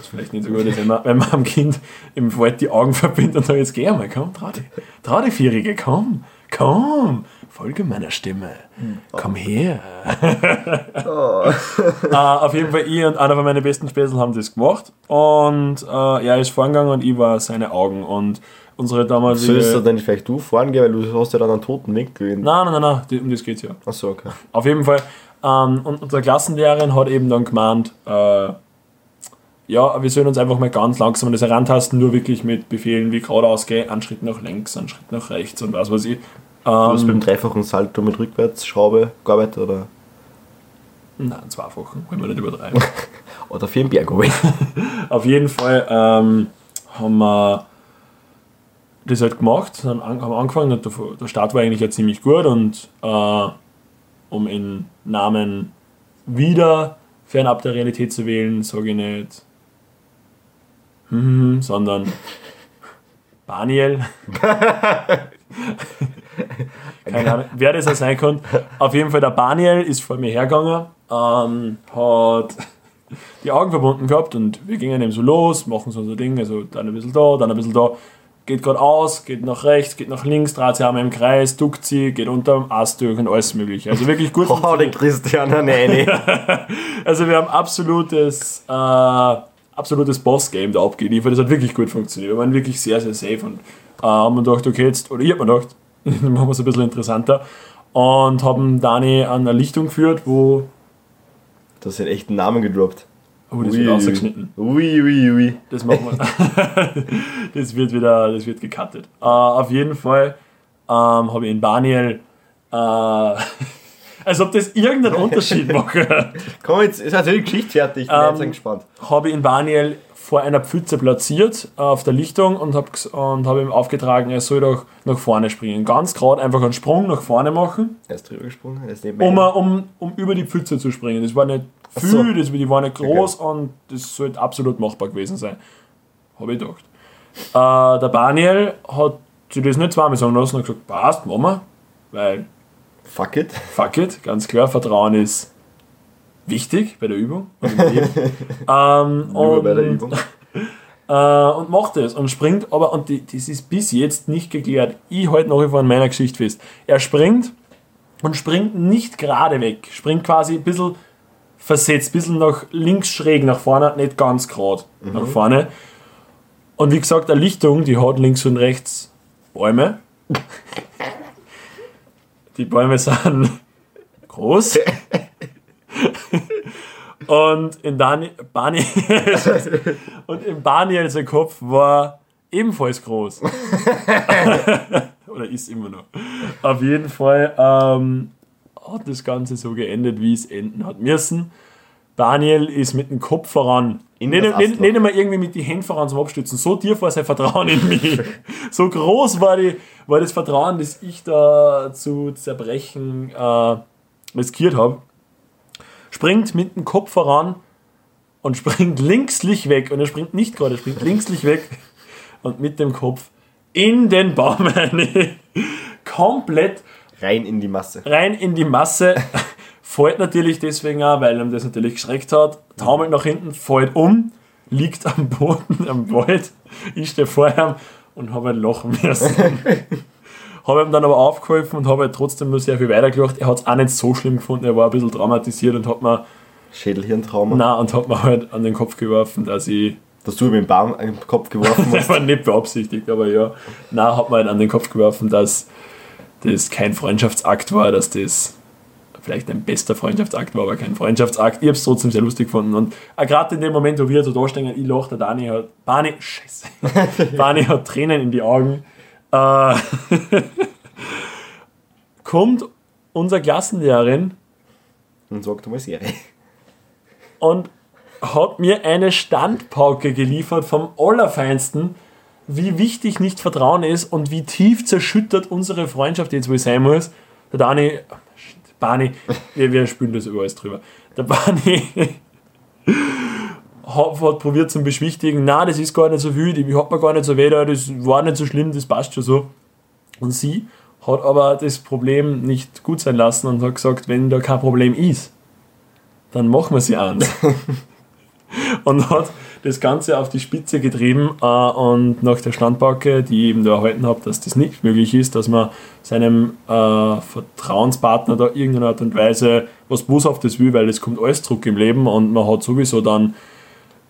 ist vielleicht nicht so gut, ist, wenn man, wenn man am Kind im Wald die Augen verbindet und sagt, jetzt geh mal, komm, trau dich. Trau dich, Vierige, komm, komm, folge meiner Stimme. Komm her. äh, auf jeden Fall, ich und einer von meinen besten Späßel haben das gemacht. Und äh, er ist vorangegangen und ich war seine Augen. Und unsere damalige... Sollst du dann vielleicht du fahren gehen, weil du hast ja dann einen toten Winkel. Nein, nein, nein, nein, die- um das geht's ja. Achso, okay. Auf jeden Fall. Ähm, und unsere Klassenlehrerin hat eben dann gemeint, äh, ja, wir sollen uns einfach mal ganz langsam an das herantasten, nur wirklich mit Befehlen wie geradeaus gehen, einen Schritt nach links, einen Schritt nach rechts und was weiß ich. Du hast Ähm, beim dreifachen Salto mit Rückwärtsschraube gearbeitet oder Nein, zwei Wochen, wollen wir nicht übertreiben. Oder für den Berg. Auf jeden Fall ähm, haben wir das halt gemacht, dann an, haben angefangen und der, der Start war eigentlich ja ziemlich gut und äh, um in Namen wieder fernab der Realität zu wählen, sage ich nicht hm, sondern Daniel. Keine Ahnung, wer das auch sein kann. Auf jeden Fall, der Daniel ist vor mir hergegangen, ähm, hat die Augen verbunden gehabt und wir gingen eben so los, machen so unser Ding, also dann ein bisschen da, dann ein bisschen da. Geht gerade aus, geht nach rechts, geht nach links, dreht sich einmal im Kreis, duckt sie, geht unter dem Ast durch und alles mögliche. Also wirklich gut. Oh, der Christian Nein. also wir haben absolutes, äh, absolutes Boss-Game da abgeliefert. Das hat wirklich gut funktioniert. Wir waren wirklich sehr, sehr safe und äh, haben gedacht, okay, jetzt, oder ich hab mir gedacht, machen wir es ein bisschen interessanter und haben Dani an eine Lichtung geführt, wo Du hast den echten Namen gedroppt. Oh, das wird ausgeschnitten. Ui, ui, ui. Das machen wir. das wird wieder, das wird gecuttet. Uh, auf jeden Fall ähm, habe ich in Daniel, äh, als ob das irgendeinen Unterschied macht. Komm, jetzt ist natürlich die Geschichte fertig. Ich bin Ähm, jetzt gespannt. habe ich in Daniel vor einer Pfütze platziert äh, auf der Lichtung und habe und hab ihm aufgetragen, er soll doch nach vorne springen. Ganz gerade einfach einen Sprung nach vorne machen, Er ist drüber gesprungen, er ist neben um, um, um über die Pfütze zu springen. Das war nicht viel, so. das, die war nicht groß und das sollte absolut machbar gewesen sein. Habe ich gedacht. Äh, der Daniel hat sich das nicht zweimal sagen lassen und gesagt, passt, machen wir. Weil, Fuck it. fuck it, ganz klar, Vertrauen ist wichtig bei der Übung. Ähm, Nur bei der Übung. äh, und macht es und springt, aber und die, das ist bis jetzt nicht geklärt. Ich halte nach wie vor an meiner Geschichte fest. Er springt und springt nicht gerade weg, springt quasi ein bisschen versetzt, ein bisschen nach links schräg nach vorne, nicht ganz gerade nach vorne. Und wie gesagt, eine Lichtung, die hat links und rechts Bäume. Die Bäume sind groß. Und in Dani Bani und im Daniel sein Kopf war ebenfalls groß. Oder ist immer noch. Auf jeden Fall ähm, hat das Ganze so geendet, wie es enden hat müssen. Daniel ist mit dem Kopf voran. In nicht, nicht, nicht einmal irgendwie mit den Händen voran zum Abstützen. So tief war sein Vertrauen in mich. so groß war, die, war das Vertrauen, das ich da zu zerbrechen äh, riskiert habe. Springt mit dem Kopf voran und springt linkslich weg. Und er springt nicht gerade, er springt linkslich weg und mit dem Kopf in den Baum rein. Komplett Rein in die Masse. rein in die Masse. fällt natürlich deswegen auch, weil ihm das natürlich geschreckt hat. Taumelt nach hinten, fällt um, liegt am Boden, am Wald. Ich stehe vor ihm und habe ein lachen müssen. Habe ihm dann aber aufgeholfen und habe halt trotzdem nur sehr viel weitergelacht. Er hat es auch nicht so schlimm gefunden, er war ein bisschen traumatisiert und hat mir, Schädelhirntrauma. na, und hat mir halt an den Kopf geworfen, dass ich Dass du ihm den Baum an den Kopf geworfen das hast. war nicht beabsichtigt, aber ja. Na, hat mir halt an den Kopf geworfen, dass das kein Freundschaftsakt war, dass das vielleicht ein bester Freundschaftsakt war, aber kein Freundschaftsakt. Ich habe es trotzdem sehr lustig gefunden. Und gerade in dem Moment, wo wir so da stehen, ich lache, der Dani hat, Bani, scheiße, Bani hat Tränen in die Augen. Äh, kommt unsere Klassenlehrerin Und sagt mal Serie. und hat mir eine Standpauke geliefert vom Allerfeinsten, wie wichtig nicht Vertrauen ist und wie tief zerschüttert unsere Freundschaft jetzt wohl sein muss. Der Dani, shit, Barney, wir, wir spülen das über alles drüber. Der Barney hat, probiert zum Beschwichtigen, na, das ist gar nicht so viel, die hat mir gar nicht so weh, da, das war nicht so schlimm, das passt schon so. Und sie hat aber das Problem nicht gut sein lassen und hat gesagt, wenn da kein Problem ist, dann machen wir sie eins. und hat das Ganze auf die Spitze getrieben äh, und nach der Standpauke, die ich eben da erhalten habe, dass das nicht möglich ist, dass man seinem äh, Vertrauenspartner da irgendeiner Art und Weise was Boshaftes will, weil es kommt alles zurück im Leben und man hat sowieso dann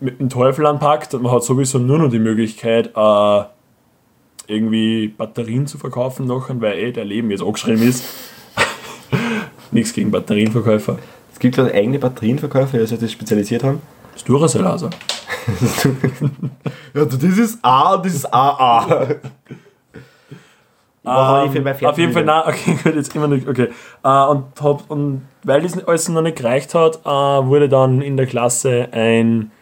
mit dem Teufel anpackt und man hat sowieso nur noch die Möglichkeit, äh, irgendwie Batterien zu verkaufen nachher, weil eh der Leben jetzt angeschrieben ist. Nichts gegen Batterienverkäufer. Es gibt gerade eigene Batterienverkäufer, die sich das spezialisiert haben. Das Duracell also. Ja, das ist A, das ist AA. Ähm, ich für mein auf jeden Fall, nein, okay, gut, jetzt immer nicht, okay. Äh, und, hab, und weil das alles noch nicht gereicht hat, äh, wurde dann in der Klasse ein,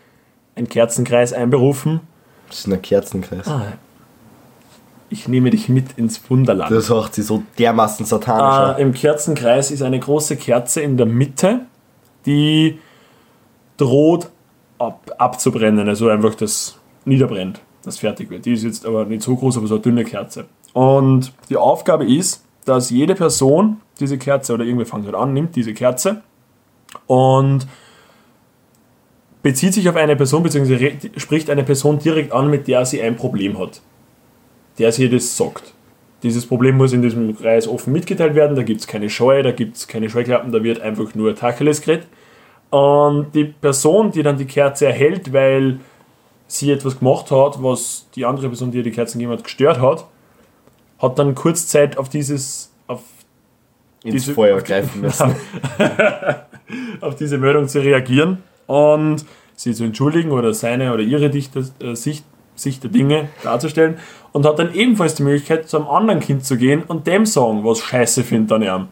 ein Kerzenkreis einberufen. Das ist ein Kerzenkreis. Ah, ich nehme dich mit ins Wunderland. Das macht sie so dermaßen satanisch. Äh, Im Kerzenkreis ist eine große Kerze in der Mitte, die droht ab, abzubrennen, also einfach das niederbrennt, das fertig wird. Die ist jetzt aber nicht so groß, aber so eine dünne Kerze. Und die Aufgabe ist, dass jede Person diese Kerze, oder irgendwie fängt halt an, nimmt diese Kerze und bezieht sich auf eine Person, beziehungsweise re- spricht eine Person direkt an, mit der sie ein Problem hat. Der sie das sagt. Dieses Problem muss in diesem Kreis offen mitgeteilt werden, da gibt es keine Scheu, da gibt es keine Scheuklappen, da wird einfach nur Tacheles geredet. Und die Person, die dann die Kerze erhält, weil sie etwas gemacht hat, was die andere Person, die ihr die Kerzen gegeben hat, gestört hat, hat dann kurz Zeit auf dieses, auf, Ins diese- Feuer greifen müssen. auf diese Meldung zu reagieren und sie zu entschuldigen oder seine oder ihre Dichter, äh, Sicht, Sicht der Dinge darzustellen und hat dann ebenfalls die Möglichkeit, zu einem anderen Kind zu gehen und dem sagen, was scheiße findet an ihm.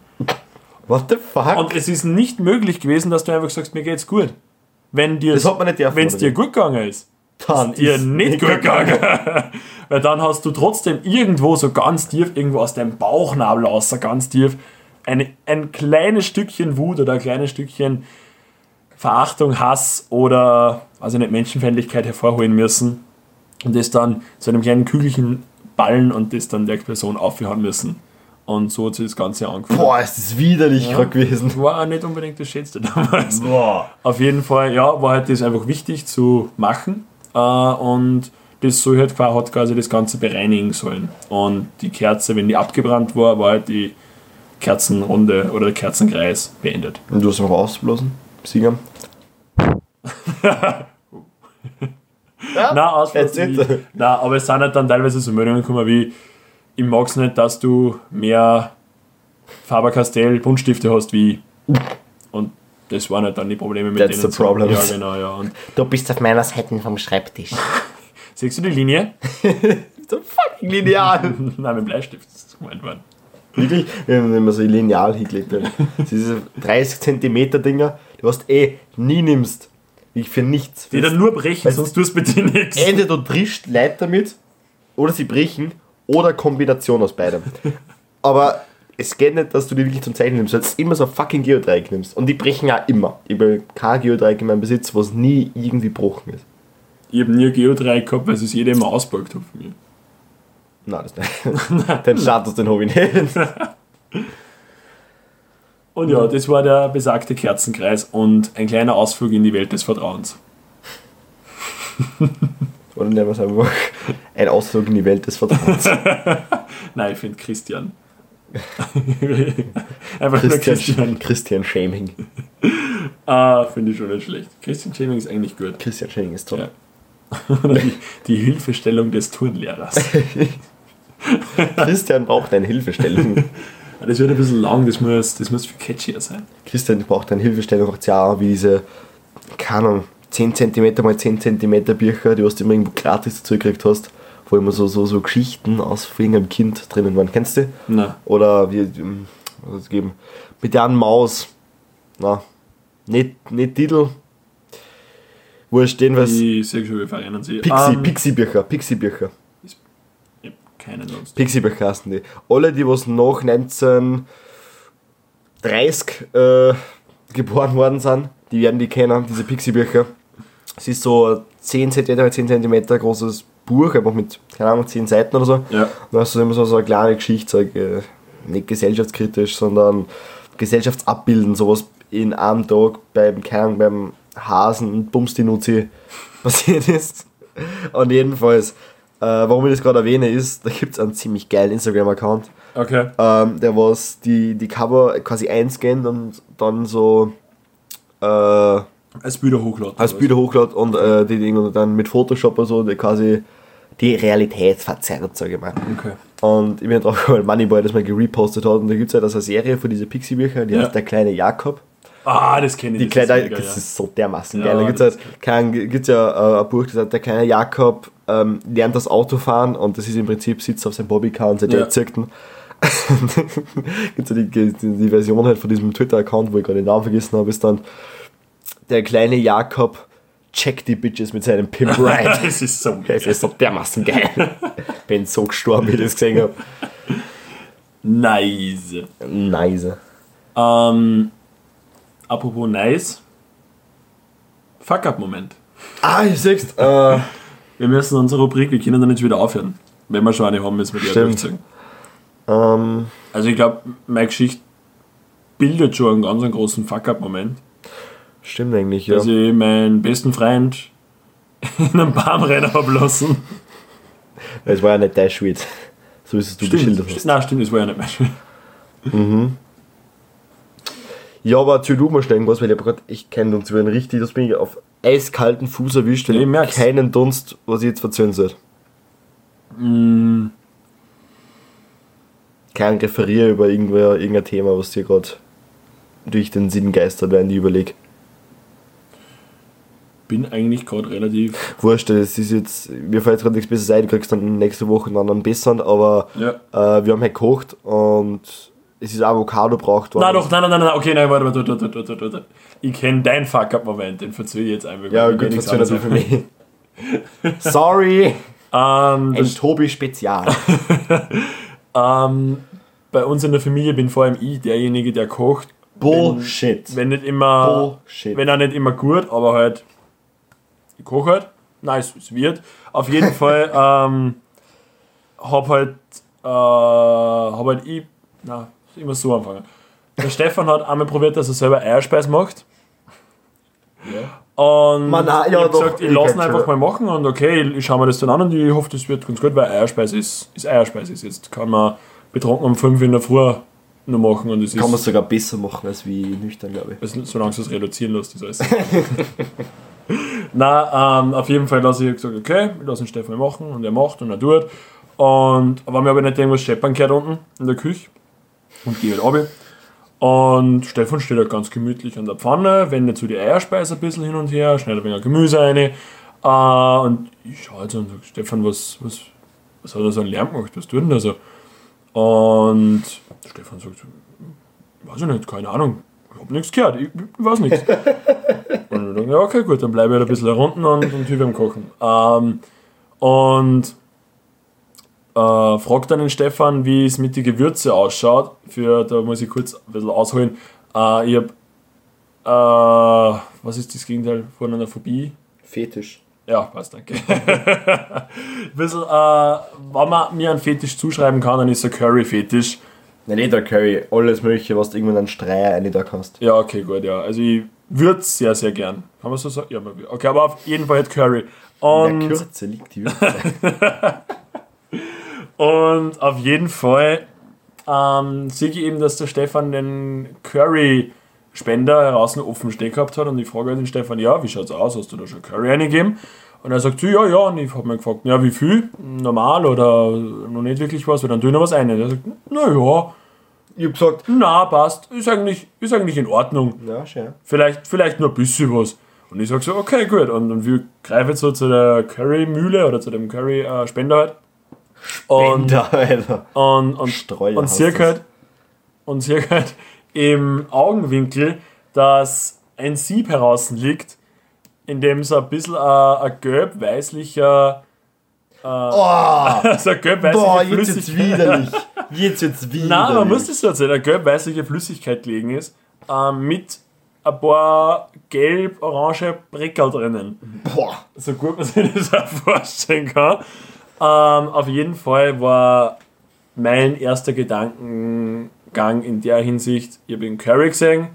What the fuck? Und es ist nicht möglich gewesen, dass du einfach sagst, mir geht's gut. Wenn dir Das hat man nicht dürfen, wenn es oder dir gut gegangen ist, dann dir ist nicht gut gegangen. Weil dann hast du trotzdem irgendwo so ganz tief, irgendwo aus deinem Bauchnabel außer ganz tief, eine, ein kleines Stückchen Wut oder ein kleines Stückchen Verachtung, Hass oder also nicht Menschenfeindlichkeit hervorholen müssen und das dann zu einem kleinen Kügelchen ballen und das dann der Person aufhören müssen. Und so hat sich das Ganze angefangen. Boah, ist das widerlich Ja. gerade gewesen. War auch nicht unbedingt das Schönste damals. Boah. Auf jeden Fall, ja, war halt das einfach wichtig zu machen. Äh, und das soll halt quasi, hat quasi das Ganze bereinigen sollen. Und die Kerze, wenn die abgebrannt war, war halt die Kerzenrunde oder der Kerzenkreis beendet. Und du hast noch ausblasen? Singen? Ja, Nein, Ausflug That's. Nein, aber es sind halt dann teilweise so Meldungen gekommen wie, ich mag es nicht, dass du mehr Faber-Castell Buntstifte hast wie ich. Und das waren halt dann die Probleme mit That's denen. the problem. Ja, genau, ja. Und Du bist auf meiner Seite vom Schreibtisch. siehst du die Linie? so fucking lineal. Nein, mit Bleistift ist das gemeint worden. Wirklich, wir haben immer so lineal hingelegt. haben. Diese 30 cm Dinger, die hast eh nie nimmst. Ich für nichts. Die dann nur brechen, Weißt- sonst tust du bitte nichts. Entweder du trischst Leute damit, oder sie brechen, oder Kombination aus beidem. Aber es geht nicht, dass du die wirklich zum Zeichnen nimmst, weil du immer so fucking Geodreieck nimmst. Und die brechen auch immer. Ich habe kein Geodreieck in meinem Besitz, was nie irgendwie gebrochen ist. Ich habe nie ein Geodreieck gehabt, weil es jeder immer ausgepackt hat von mir. Nein, das nicht. Den Status, den habe ich nicht. Und ja, das war der besagte Kerzenkreis und ein kleiner Ausflug in die Welt des Vertrauens. Oder nennen wir es einfach ein Ausflug in die Welt des Vertrauens. Nein, ich finde Christian. Einfach nur Christian, Christian. Christian Shaming. Ah, finde ich schon nicht schlecht. Christian Shaming ist eigentlich gut. Christian Shaming ist toll. Ja. Die, die Hilfestellung des Turnlehrers. Christian braucht eine Hilfestellung. Das wird ein bisschen lang, das muss, das muss viel catchier sein. Christian braucht eine Hilfestellung, ja auch wie diese, keine Ahnung, 10 cm mal 10 cm Bücher, die du immer irgendwo gratis dazu gekriegt hast, wo immer so, so, so Geschichten aus irgendeinem Kind drinnen waren. Kennst du? die? Na, Oder wie, ähm, was soll es geben? Mit der Maus. Na, nicht, nicht Titel. Wurscht, jedenfalls. die sexuelle Vereinen sie. Pixie, Ähm, Pixie-Bücher, Pixie-Bücher. Keinen sonst. Pixie-Bücher heißen die. Alle, die was nach 1930 äh, geboren worden sind, die werden die kennen, diese Pixie-Bücher. Es ist so ein 10 cm bei 10 cm großes Buch, einfach mit, keine Ahnung, 10 Seiten oder so. Ja. Und da hast du immer so, so eine kleine Geschichte, so, äh, nicht gesellschaftskritisch, sondern gesellschaftsabbilden, sowas in einem Tag beim, keine Ahnung, beim Hasen und Bumsti-Nuzi passiert ist. Und jedenfalls, äh, warum ich das gerade erwähne, ist, da gibt es einen ziemlich geilen Instagram-Account, Okay. ähm, der was die, die Cover quasi einscannt und dann so äh, Als Bilder hochladen. als Bilder hochladet und äh, die Dinge dann mit Photoshop oder so, die quasi die Realität verzerrt, sage ich mal. Okay. Und ich bin drauf gekommen, weil Moneyboy das mal gerepostet hat und da gibt es halt also eine Serie von diesen Pixie-Büchern, die Ja. heißt Der kleine Jakob. Ah, das kenne ich. Die das kleine, ist mega, das ja. ist so dermaßen Ja, geil. Da gibt es halt, kein, gibt's ja äh, ein Buch, das heißt Der kleine Jakob ähm, lernt das Auto fahren und das ist im Prinzip sitzt auf seinem Bobbycar und sein Ja. Dad zirkt ihn. Gibt so die, die, die Version halt von diesem Twitter-Account, wo ich gerade den Namen vergessen habe, ist dann der kleine Jakob checkt die Bitches mit seinem Pimp Ride. Das ist so Das ist so dermaßen geil. Bin so gestorben, wie ich das gesehen habe. nice. Nice. Ähm, apropos nice. Fuck-up-Moment. Ah, ich siehst, äh, Wir müssen unsere Rubrik, wir können dann nicht wieder aufhören. Wenn wir schon eine haben, müssen wir die Stimmt. durchziehen. ähm, Also ich glaube, meine Geschichte bildet schon einen ganz großen Fuck-up-Moment. stimmt eigentlich, ja. Dass ich meinen besten Freund in einem Baumrenner habe lassen. Es war ja nicht dein Schwede. So wie es du geschildert hast. Nein, stimmt, das war ja nicht mein Schuld. Ja, aber erzähl du mal schnell irgendwas, weil ich grad, ich kenne uns werden richtig, das bin ich auf eiskalten Fuß erwischt, weil Ich ich merk's. keinen Dunst, was ich jetzt erzählen soll. Mm, Kein Referier über irgendwer, irgendein Thema, was dir gerade durch den Sinn geistert, während ich überlege. bin eigentlich gerade relativ. Wurscht, das ist jetzt, mir fällt gerade nichts besseres ein, du kriegst dann nächste Woche einen anderen besseren, aber Ja. äh, wir haben halt gekocht und es ist Avocado braucht worden. Nein, doch, nein, nein, nein, nein, okay, nein, warte, warte, warte, warte, warte. Ich kenne deinen Fuck-up-Moment, den verzöge ich jetzt einfach. Ja, gut, nichts verzögert für mich. Sorry! habe. Ähm, Ein das, Tobi Spezial. ähm, bei uns in der Familie bin vor allem ich derjenige, der kocht. Bullshit. Wenn nicht immer, Bullshit. wenn auch nicht immer gut, aber halt, ich koche halt. Nice, es wird. Auf jeden Fall ähm, hab halt, äh, hab halt ich, na, immer so anfangen. Der Stefan hat einmal probiert, dass er selber Eierspeis macht. Und Man, na, ich ja, hab doch, gesagt, ich ich lasse ihn einfach mal machen und okay, ich schaue mir das dann an und ich hoffe, das wird ganz gut, weil Eierspeis ist, ist Eierspeis ist. Jetzt kann man betrunken um 5 in der Früh noch machen und es Kann man ist, sogar besser machen als wie nüchtern, glaube ich. also, solange es reduzieren lässt, ist alles. Na, ähm, auf jeden Fall lasse ich gesagt, okay, ich lasse den Stefan machen und er macht und er tut. Und aber mir aber nicht irgendwas scheppern gehört unten in der Küche und gehe halt runter. Und Stefan steht halt ganz gemütlich an der Pfanne, wendet so die Eierspeise ein bisschen hin und her, schneidet ein wenig Gemüse rein. Äh, und ich schaue jetzt und sage, Stefan, was, was, was hat er so einen Lärm gemacht? Was tut denn da so? Und Stefan sagt, weiß ich nicht, keine Ahnung, ich habe nichts gehört, ich, ich weiß nichts. und ich denke, ja, okay, gut, dann bleibe ich halt ein bisschen unten und, und hilf beim Kochen. Ähm, und äh, fragt dann den Stefan, wie es mit den Gewürze ausschaut. Für, da muss ich kurz ein bisschen ausholen. Äh, ich habe, äh, was ist das Gegenteil von einer Phobie? Fetisch. Ja, passt, danke. ein bisschen, äh, wenn man mir einen Fetisch zuschreiben kann, dann ist er Curry-Fetisch. Nein, nicht der Curry. Alles Mögliche, was du irgendwann einen Streier eine da kannst. Ja, okay, gut, ja. Also ich würde es sehr, sehr gern. Kann man so sagen? Ja, okay, aber auf jeden Fall halt Curry. In der Und, Kürze liegt die Würze. und auf jeden Fall ähm, sehe ich eben, dass der Stefan den Curry-Spender heraus offen stehen gehabt hat und ich frage halt den Stefan, ja, wie schaut's aus? Hast du da schon Curry eingegeben? Und er sagt, ja, ja, und ich habe mir gefragt, ja, wie viel? Normal oder noch nicht wirklich was? Weil dann tue ich noch was ein. Und er sagt, na ja, ich hab gesagt, na, passt, ist eigentlich, ist eigentlich in Ordnung. ja, schön. vielleicht, vielleicht nur ein bisschen was. Und ich sag so, okay, gut. Und, und wir greifen jetzt so zu der Curry-Mühle oder zu dem Curry-Spender halt. Und, Bender, Alter. und, und, Streuer und halt, und halt im Augenwinkel, dass ein Sieb heraus liegt, in dem so ein bisschen ein, ein gelb-weißlicher, Oh, so boah, jetzt wird's widerlich. Jetzt wird's widerlich. Nein, man muss das so erzählen, eine gelb-weißliche Flüssigkeit gelegen ist, ähm, mit ein paar gelb-orange Breckerl drinnen. Boah. So gut man sich das auch vorstellen kann. Ähm, auf jeden Fall war mein erster Gedankengang in der Hinsicht, ich habe den Curry gesehen,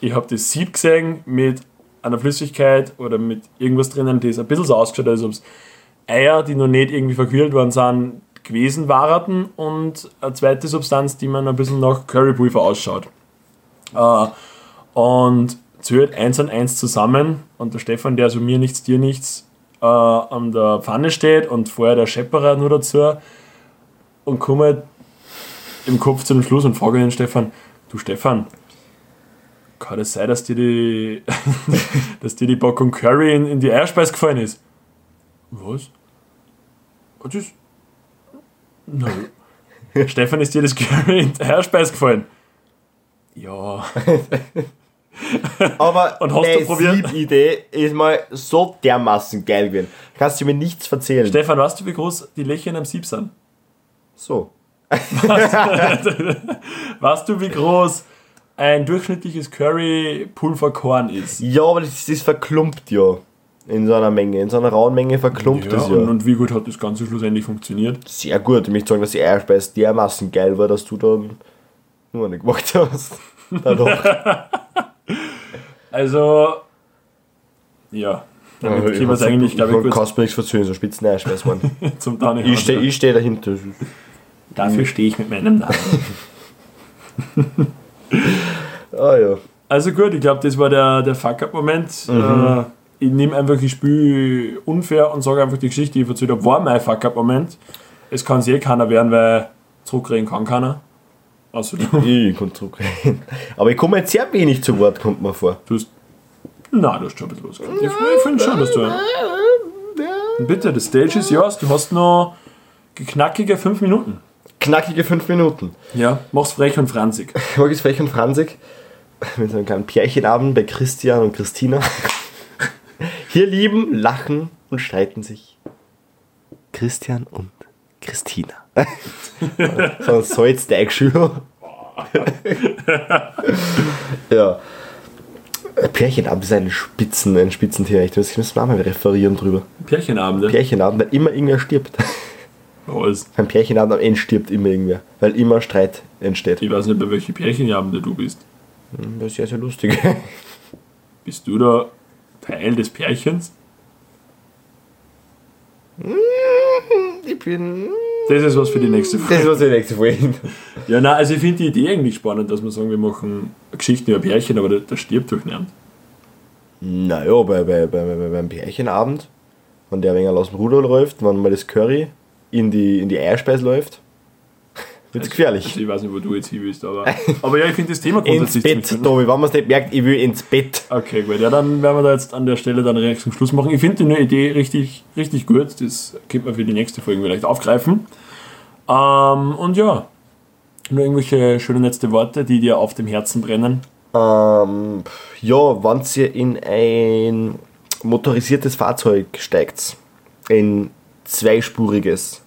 ich habe das Sieb gesehen mit einer Flüssigkeit oder mit irgendwas drinnen, das ein bisschen so ausgeschaut als ob es Eier, die noch nicht irgendwie verquirlt worden sind, gewesen waren und eine zweite Substanz, die man ein bisschen nach Currypulver ausschaut. Äh, und zählt eins an eins zusammen und der Stefan, der so mir nichts, dir nichts äh, an der Pfanne steht und vorher der Schepperer nur dazu und komme im Kopf zu dem Schluss und frage den Stefan, du Stefan, kann es sein, dass dir die, dass dir die Packung Curry in, in die Eierspeise gefallen ist? Was? Was ist. Nö. Stefan, ist dir das Curry in der Eierspeis gefallen? Ja. Aber Und probiert? Sieb-Idee ist mal so dermaßen geil gewesen. Kannst du mir nichts erzählen. Stefan, weißt du, wie groß die Löcher am Sieb sind? so. Weißt du, wie groß ein durchschnittliches Curry-Pulverkorn ist? Ja, aber das, das verklumpt ja. In so einer Menge. In so einer rauen Menge verklumpt das ja. und, und wie gut hat das Ganze schlussendlich funktioniert? Sehr gut. Ich möchte sagen, dass die Eierspeise dermaßen geil war, dass du dann nur eine gemacht hast. Dadurch. Also, ja. Damit können wir es eigentlich, glaube ich, Du kurz kannst mir nichts verzögern, so spitzen Eierspeise, Mann. zum Dani Ich stehe ich steh dahinter. Dafür stehe ich mit meinem Namen. Ah ja. Also gut, ich glaube, das war der, der Fuck-Up-Moment. Äh, ich nehme einfach das Spiel unfair und sage einfach die Geschichte, die ich erzählt habe, war mein Fuck-Up-Moment. Es kann es eh keiner werden, weil zurückreden kann keiner. Du, Ich kann zurückreden. Aber ich komme jetzt sehr wenig zu Wort, kommt mir vor. du hast. Na, du hast schon ein bisschen losgegangen. Ich, ich finde schon, dass du. Bitte, das Stage ist yours. Du hast noch knackige 5 Minuten. Knackige fünf Minuten. Ja, mach's frech und franzig. Mag ich frech und franzig. Mit so einem kleinen Pärchenabend bei Christian und Christina. Hier lieben, lachen und streiten sich. Christian und Christina. so ein Salzteigschüler. ja. Pärchenabend ist ein Spitzen, ein Spitzenthema. Ich muss ich mal referieren drüber. Pärchenabende. Pärchenabend, weil immer irgendwer stirbt. Alles. Beim Pärchenabend am Ende stirbt immer irgendwer. Weil immer Streit entsteht. Ich weiß nicht, bei welchen Pärchenabende du bist. Das ist ja sehr lustig. Bist du da Teil des Pärchens? Ich bin. Das ist was für die nächste Das Folge. ist was die nächste Folge. Ja, nein, also ich finde die Idee eigentlich spannend, dass wir sagen, wir machen Geschichten über Pärchen, aber da, stirbt doch niemand. Naja, bei, bei, bei, bei, beim Pärchenabend, wenn der wenig aus dem Ruder läuft, wenn mal das Curry in die, in die Eierspeise läuft, wird's gefährlich. Also ich weiß nicht, wo du jetzt hin willst, aber, aber ja, ich finde das Thema Ins grundsätzlich Bett, ziemlich Tobi, wenn man es nicht merkt, ich will ins Bett. Okay, gut. Ja, dann werden wir da jetzt an der Stelle dann direkt zum Schluss machen. Ich finde die neue Idee richtig, richtig gut. Das könnte man für die nächste Folge vielleicht aufgreifen. Ähm, und ja, nur irgendwelche schönen letzte Worte, die dir auf dem Herzen brennen. Ähm, ja, wenn ihr in ein motorisiertes Fahrzeug steigt, ein zweispuriges,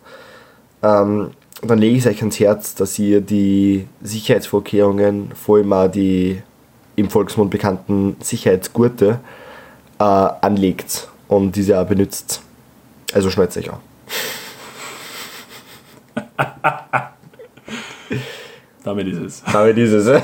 ähm, dann lege ich es euch ans Herz, dass ihr die Sicherheitsvorkehrungen, vor allem auch die im Volksmund bekannten Sicherheitsgurte, äh, anlegt und diese auch benutzt. Also schnallt euch an. Damit ist es. Aber dieses,